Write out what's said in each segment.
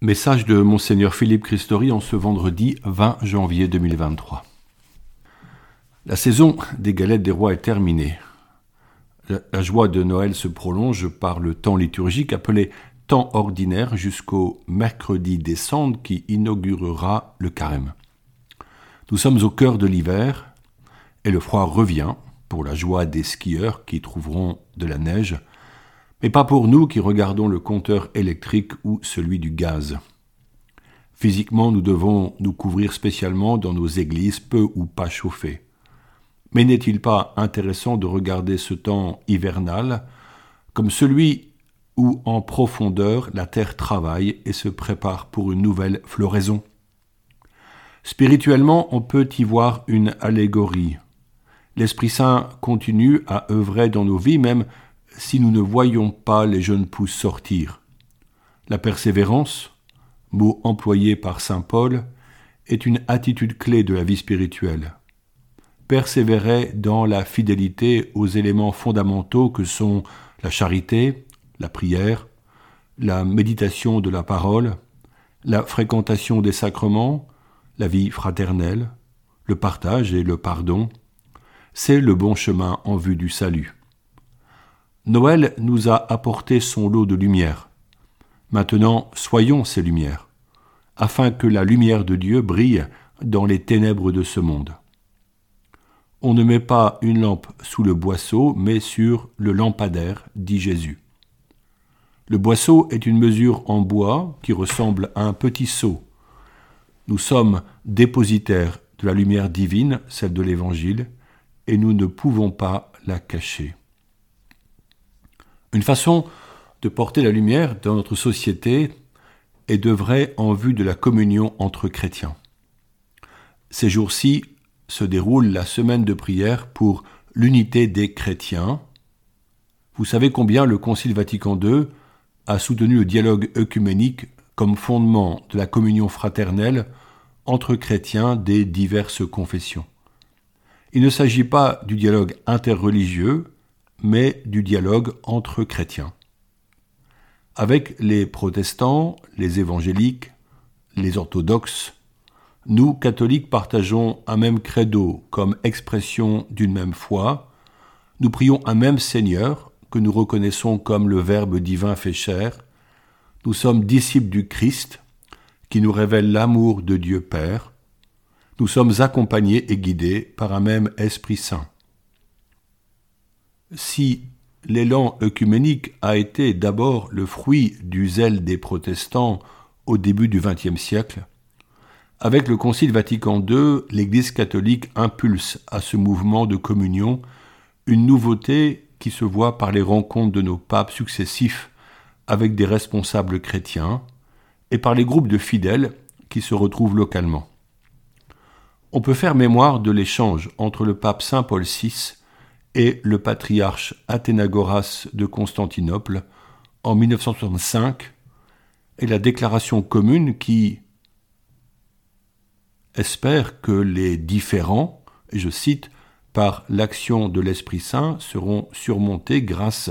Message de Monseigneur Philippe Christori en ce vendredi 20 janvier 2023. La saison des galettes des rois est terminée. La joie de Noël se prolonge par le temps liturgique appelé temps ordinaire jusqu'au mercredi décembre qui inaugurera le carême. Nous sommes au cœur de l'hiver et le froid revient pour la joie des skieurs qui trouveront de la neige mais pas pour nous qui regardons le compteur électrique ou celui du gaz. Physiquement, nous devons nous couvrir spécialement dans nos églises peu ou pas chauffées. Mais n'est-il pas intéressant de regarder ce temps hivernal comme celui où en profondeur la terre travaille et se prépare pour une nouvelle floraison? Spirituellement, on peut y voir une allégorie. L'Esprit Saint continue à œuvrer dans nos vies, même si nous ne voyons pas les jeunes pousses sortir. La persévérance, mot employé par saint Paul, est une attitude clé de la vie spirituelle. Persévérer dans la fidélité aux éléments fondamentaux que sont la charité, la prière, la méditation de la parole, la fréquentation des sacrements, la vie fraternelle, le partage et le pardon, c'est le bon chemin en vue du salut. Noël nous a apporté son lot de lumière. Maintenant, soyons ces lumières, afin que la lumière de Dieu brille dans les ténèbres de ce monde. On ne met pas une lampe sous le boisseau, mais sur le lampadaire, dit Jésus. Le boisseau est une mesure en bois qui ressemble à un petit seau. Nous sommes dépositaires de la lumière divine, celle de l'Évangile, et nous ne pouvons pas la cacher. Une façon de porter la lumière dans notre société est d'œuvrer en vue de la communion entre chrétiens. Ces jours-ci se déroule la semaine de prière pour l'unité des chrétiens. Vous savez combien le Concile Vatican II a soutenu le dialogue œcuménique comme fondement de la communion fraternelle entre chrétiens des diverses confessions. Il ne s'agit pas du dialogue interreligieux, mais du dialogue entre chrétiens. Avec les protestants, les évangéliques, les orthodoxes, nous, catholiques, partageons un même credo comme expression d'une même foi, nous prions un même Seigneur que nous reconnaissons comme le Verbe divin fait chair, nous sommes disciples du Christ qui nous révèle l'amour de Dieu Père, nous sommes accompagnés et guidés par un même Esprit Saint si l'élan œcuménique a été d'abord le fruit du zèle des protestants au début du XXe siècle, avec le Concile Vatican II, l'Église catholique impulse à ce mouvement de communion une nouveauté qui se voit par les rencontres de nos papes successifs avec des responsables chrétiens et par les groupes de fidèles qui se retrouvent localement. On peut faire mémoire de l'échange entre le pape Saint Paul VI et le patriarche Athénagoras de Constantinople en 1965 et la déclaration commune qui espère que les différends, et je cite, par l'action de l'Esprit Saint seront surmontés grâce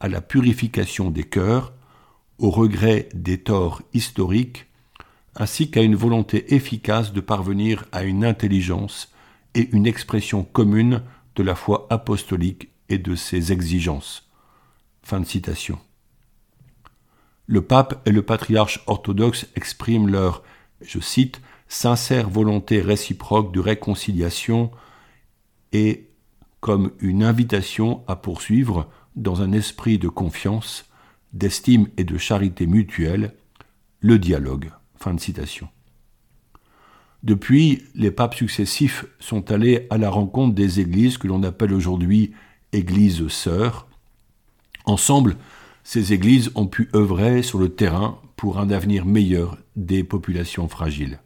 à la purification des cœurs, au regret des torts historiques, ainsi qu'à une volonté efficace de parvenir à une intelligence et une expression commune de la foi apostolique et de ses exigences. Fin de citation. Le pape et le patriarche orthodoxe expriment leur, je cite, sincère volonté réciproque de réconciliation et comme une invitation à poursuivre, dans un esprit de confiance, d'estime et de charité mutuelle, le dialogue. Fin de citation. Depuis, les papes successifs sont allés à la rencontre des églises que l'on appelle aujourd'hui églises sœurs. Ensemble, ces églises ont pu œuvrer sur le terrain pour un avenir meilleur des populations fragiles.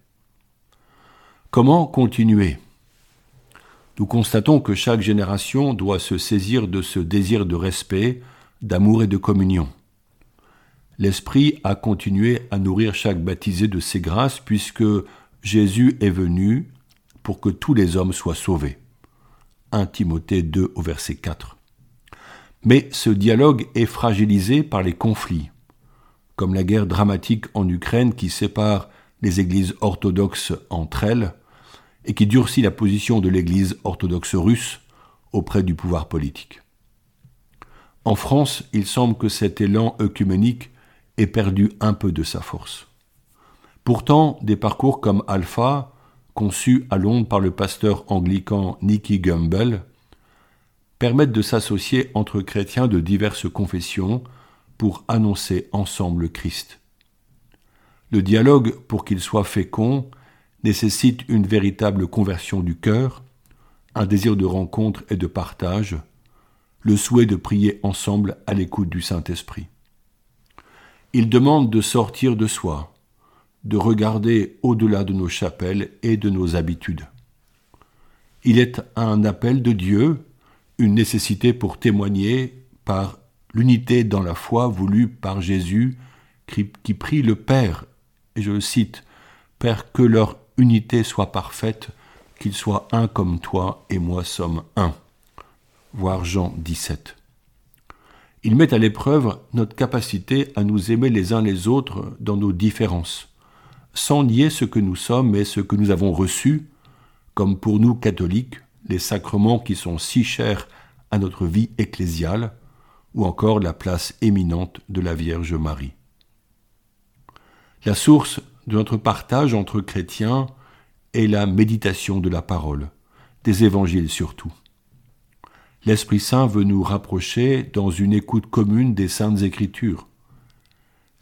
Comment continuer? Nous constatons que chaque génération doit se saisir de ce désir de respect, d'amour et de communion. L'Esprit a continué à nourrir chaque baptisé de ses grâces puisque Jésus est venu pour que tous les hommes soient sauvés. 1 Timothée 2 au verset 4. Mais ce dialogue est fragilisé par les conflits. comme la guerre dramatique en Ukraine qui sépare les églises orthodoxes entre elles et qui durcit la position de l'église orthodoxe russe auprès du pouvoir politique. En France, il semble que cet élan œcuménique ait perdu un peu de sa force. Pourtant, des parcours comme Alpha, conçus à Londres par le pasteur anglican Nicky Gumbel, permettent de s'associer entre chrétiens de diverses confessions pour annoncer ensemble le Christ. Le dialogue, pour qu'il soit fécond, nécessite une véritable conversion du cœur, un désir de rencontre et de partage, le souhait de prier ensemble à l'écoute du Saint-Esprit. Il demande de sortir de soi, de regarder au-delà de nos chapelles et de nos habitudes. Il est un appel de Dieu, une nécessité pour témoigner par l'unité dans la foi voulue par Jésus, qui prie le Père, et je le cite, Père, que leur unité soit parfaite, qu'ils soient un comme toi et moi sommes un. Voir Jean 17. Il met à l'épreuve notre capacité à nous aimer les uns les autres dans nos différences, sans nier ce que nous sommes et ce que nous avons reçu, comme pour nous catholiques, les sacrements qui sont si chers à notre vie ecclésiale, ou encore la place éminente de la Vierge Marie. La source de notre partage entre chrétiens est la méditation de la parole, des évangiles surtout. L'Esprit Saint veut nous rapprocher dans une écoute commune des saintes écritures.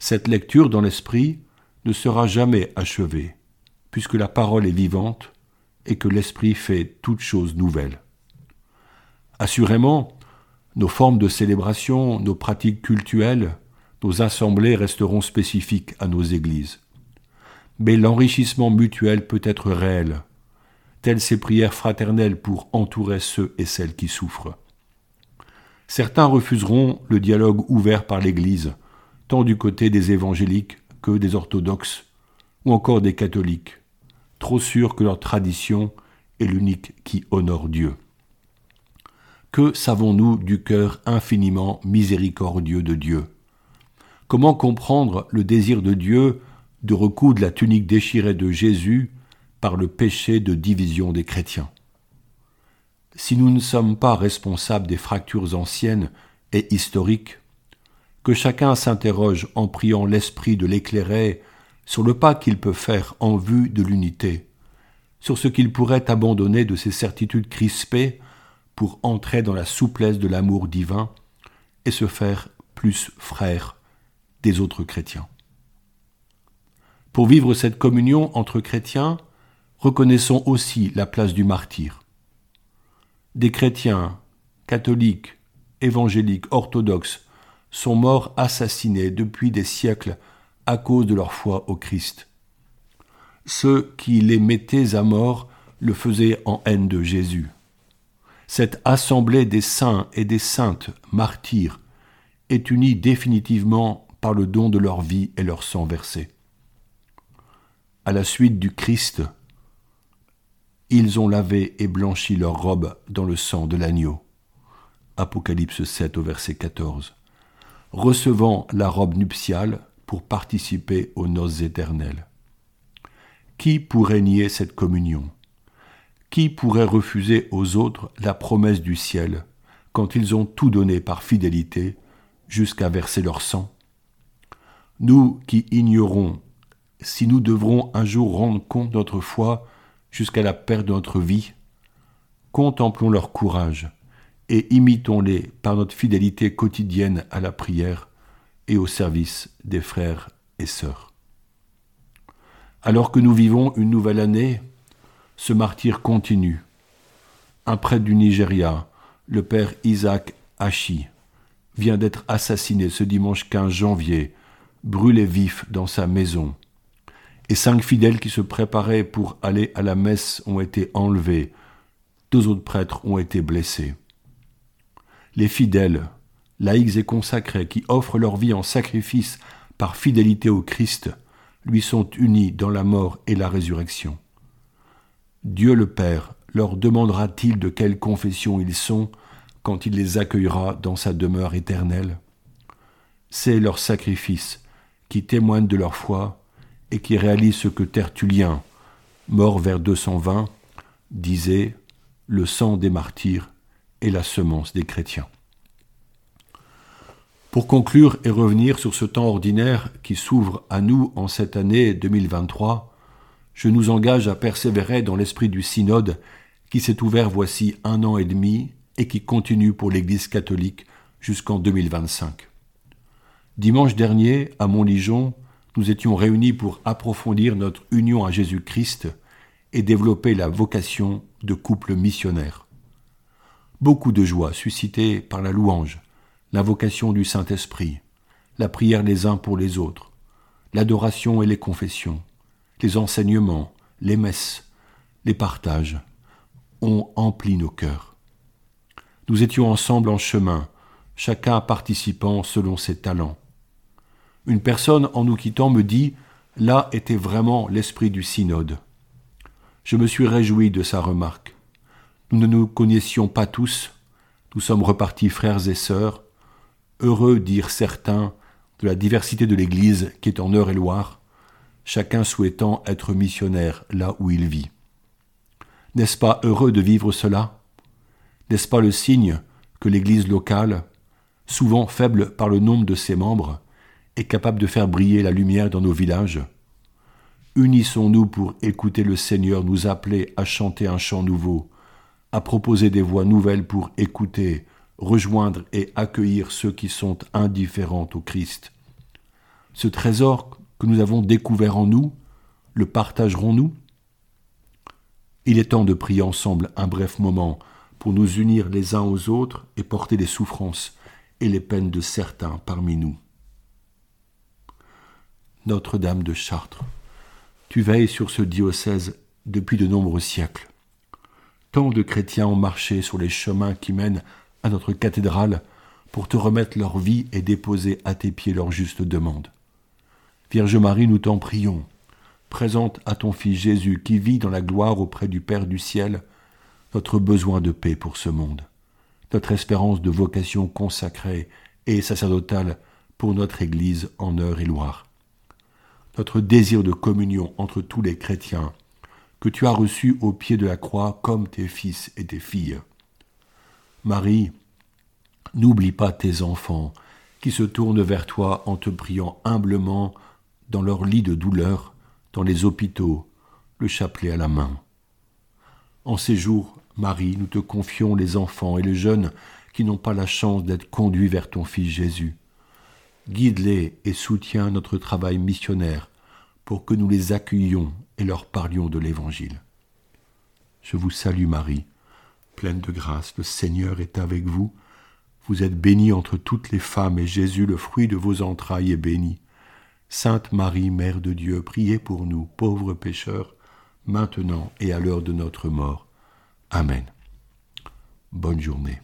Cette lecture dans l'Esprit ne sera jamais achevée, puisque la parole est vivante et que l'Esprit fait toutes choses nouvelles. Assurément, nos formes de célébration, nos pratiques cultuelles, nos assemblées resteront spécifiques à nos églises. Mais l'enrichissement mutuel peut être réel, telles ces prières fraternelles pour entourer ceux et celles qui souffrent. Certains refuseront le dialogue ouvert par l'Église, tant du côté des évangéliques que des orthodoxes, ou encore des catholiques, trop sûrs que leur tradition est l'unique qui honore Dieu. Que savons-nous du cœur infiniment miséricordieux de Dieu? Comment comprendre le désir de Dieu de recoudre la tunique déchirée de Jésus par le péché de division des chrétiens? Si nous ne sommes pas responsables des fractures anciennes et historiques, que chacun s'interroge en priant l'Esprit de l'éclairer sur le pas qu'il peut faire en vue de l'unité, sur ce qu'il pourrait abandonner de ses certitudes crispées pour entrer dans la souplesse de l'amour divin et se faire plus frère des autres chrétiens. Pour vivre cette communion entre chrétiens, reconnaissons aussi la place du martyr. Des chrétiens, catholiques, évangéliques, orthodoxes, sont morts assassinés depuis des siècles à cause de leur foi au Christ. Ceux qui les mettaient à mort le faisaient en haine de Jésus cette assemblée des saints et des saintes martyrs est unie définitivement par le don de leur vie et leur sang versé. À la suite du Christ, ils ont lavé et blanchi leurs robes dans le sang de l'agneau. Apocalypse 7 au verset 14. Recevant la robe nuptiale pour participer aux noces éternelles. Qui pourrait nier cette communion? Qui pourrait refuser aux autres la promesse du ciel quand ils ont tout donné par fidélité jusqu'à verser leur sang? Nous qui ignorons si nous devrons un jour rendre compte de notre foi jusqu'à la perte de notre vie, contemplons leur courage et imitons-les par notre fidélité quotidienne à la prière et au service des frères et sœurs. Alors que nous vivons une nouvelle année, ce martyr continue. Un prêtre du Nigeria, le père Isaac Hachi, vient d'être assassiné ce dimanche 15 janvier, brûlé vif dans sa maison. Et cinq fidèles qui se préparaient pour aller à la messe ont été enlevés. Deux autres prêtres ont été blessés. Les fidèles, laïcs et consacrés, qui offrent leur vie en sacrifice par fidélité au Christ, lui sont unis dans la mort et la résurrection. Dieu le Père leur demandera-t-il de quelle confession ils sont quand il les accueillera dans sa demeure éternelle? C'est leur sacrifice qui témoignent de leur foi et qui réalisent ce que Tertullien, mort vers 220, disait Le sang des martyrs est la semence des chrétiens. Pour conclure et revenir sur ce temps ordinaire qui s'ouvre à nous en cette année 2023, je nous engage à persévérer dans l'esprit du synode qui s'est ouvert voici un an et demi et qui continue pour l'Église catholique jusqu'en 2025. Dimanche dernier, à Montligeon, nous étions réunis pour approfondir notre union à Jésus-Christ et développer la vocation de couple missionnaire. Beaucoup de joie suscitée par la louange, l'invocation du Saint-Esprit, la prière les uns pour les autres, l'adoration et les confessions, les enseignements, les messes, les partages, ont empli nos cœurs. Nous étions ensemble en chemin, chacun participant selon ses talents. Une personne en nous quittant me dit Là était vraiment l'esprit du synode. Je me suis réjoui de sa remarque. Nous ne nous connaissions pas tous, nous sommes repartis frères et sœurs, heureux, dirent certains, de la diversité de l'Église qui est en Eure-et-Loire, chacun souhaitant être missionnaire là où il vit. N'est-ce pas heureux de vivre cela? N'est-ce pas le signe que l'Église locale, souvent faible par le nombre de ses membres, est capable de faire briller la lumière dans nos villages? Unissons-nous pour écouter le Seigneur nous appeler à chanter un chant nouveau, à proposer des voix nouvelles pour écouter, rejoindre et accueillir ceux qui sont indifférents au Christ. Ce trésor que nous avons découvert en nous, le partagerons-nous? Il est temps de prier ensemble un bref moment pour nous unir les uns aux autres et porter les souffrances et les peines de certains parmi nous. Notre-Dame de Chartres, tu veilles sur ce diocèse depuis de nombreux siècles. Tant de chrétiens ont marché sur les chemins qui mènent à notre cathédrale pour te remettre leur vie et déposer à tes pieds leur juste demande. Vierge Marie, nous t'en prions. Présente à ton Fils Jésus, qui vit dans la gloire auprès du Père du ciel, notre besoin de paix pour ce monde, notre espérance de vocation consacrée et sacerdotale pour notre Église en Heure et Loire, notre désir de communion entre tous les chrétiens, que tu as reçus au pied de la croix comme tes fils et tes filles. Marie, n'oublie pas tes enfants qui se tournent vers toi en te priant humblement dans leur lit de douleur, dans les hôpitaux, le chapelet à la main. En ces jours, Marie, nous te confions les enfants et les jeunes qui n'ont pas la chance d'être conduits vers ton Fils Jésus. Guide-les et soutiens notre travail missionnaire pour que nous les accueillions et leur parlions de l'Évangile. Je vous salue Marie, pleine de grâce, le Seigneur est avec vous. Vous êtes bénie entre toutes les femmes, et Jésus, le fruit de vos entrailles, est béni. Sainte Marie, Mère de Dieu, priez pour nous, pauvres pécheurs, maintenant et à l'heure de notre mort. Amen. Bonne journée.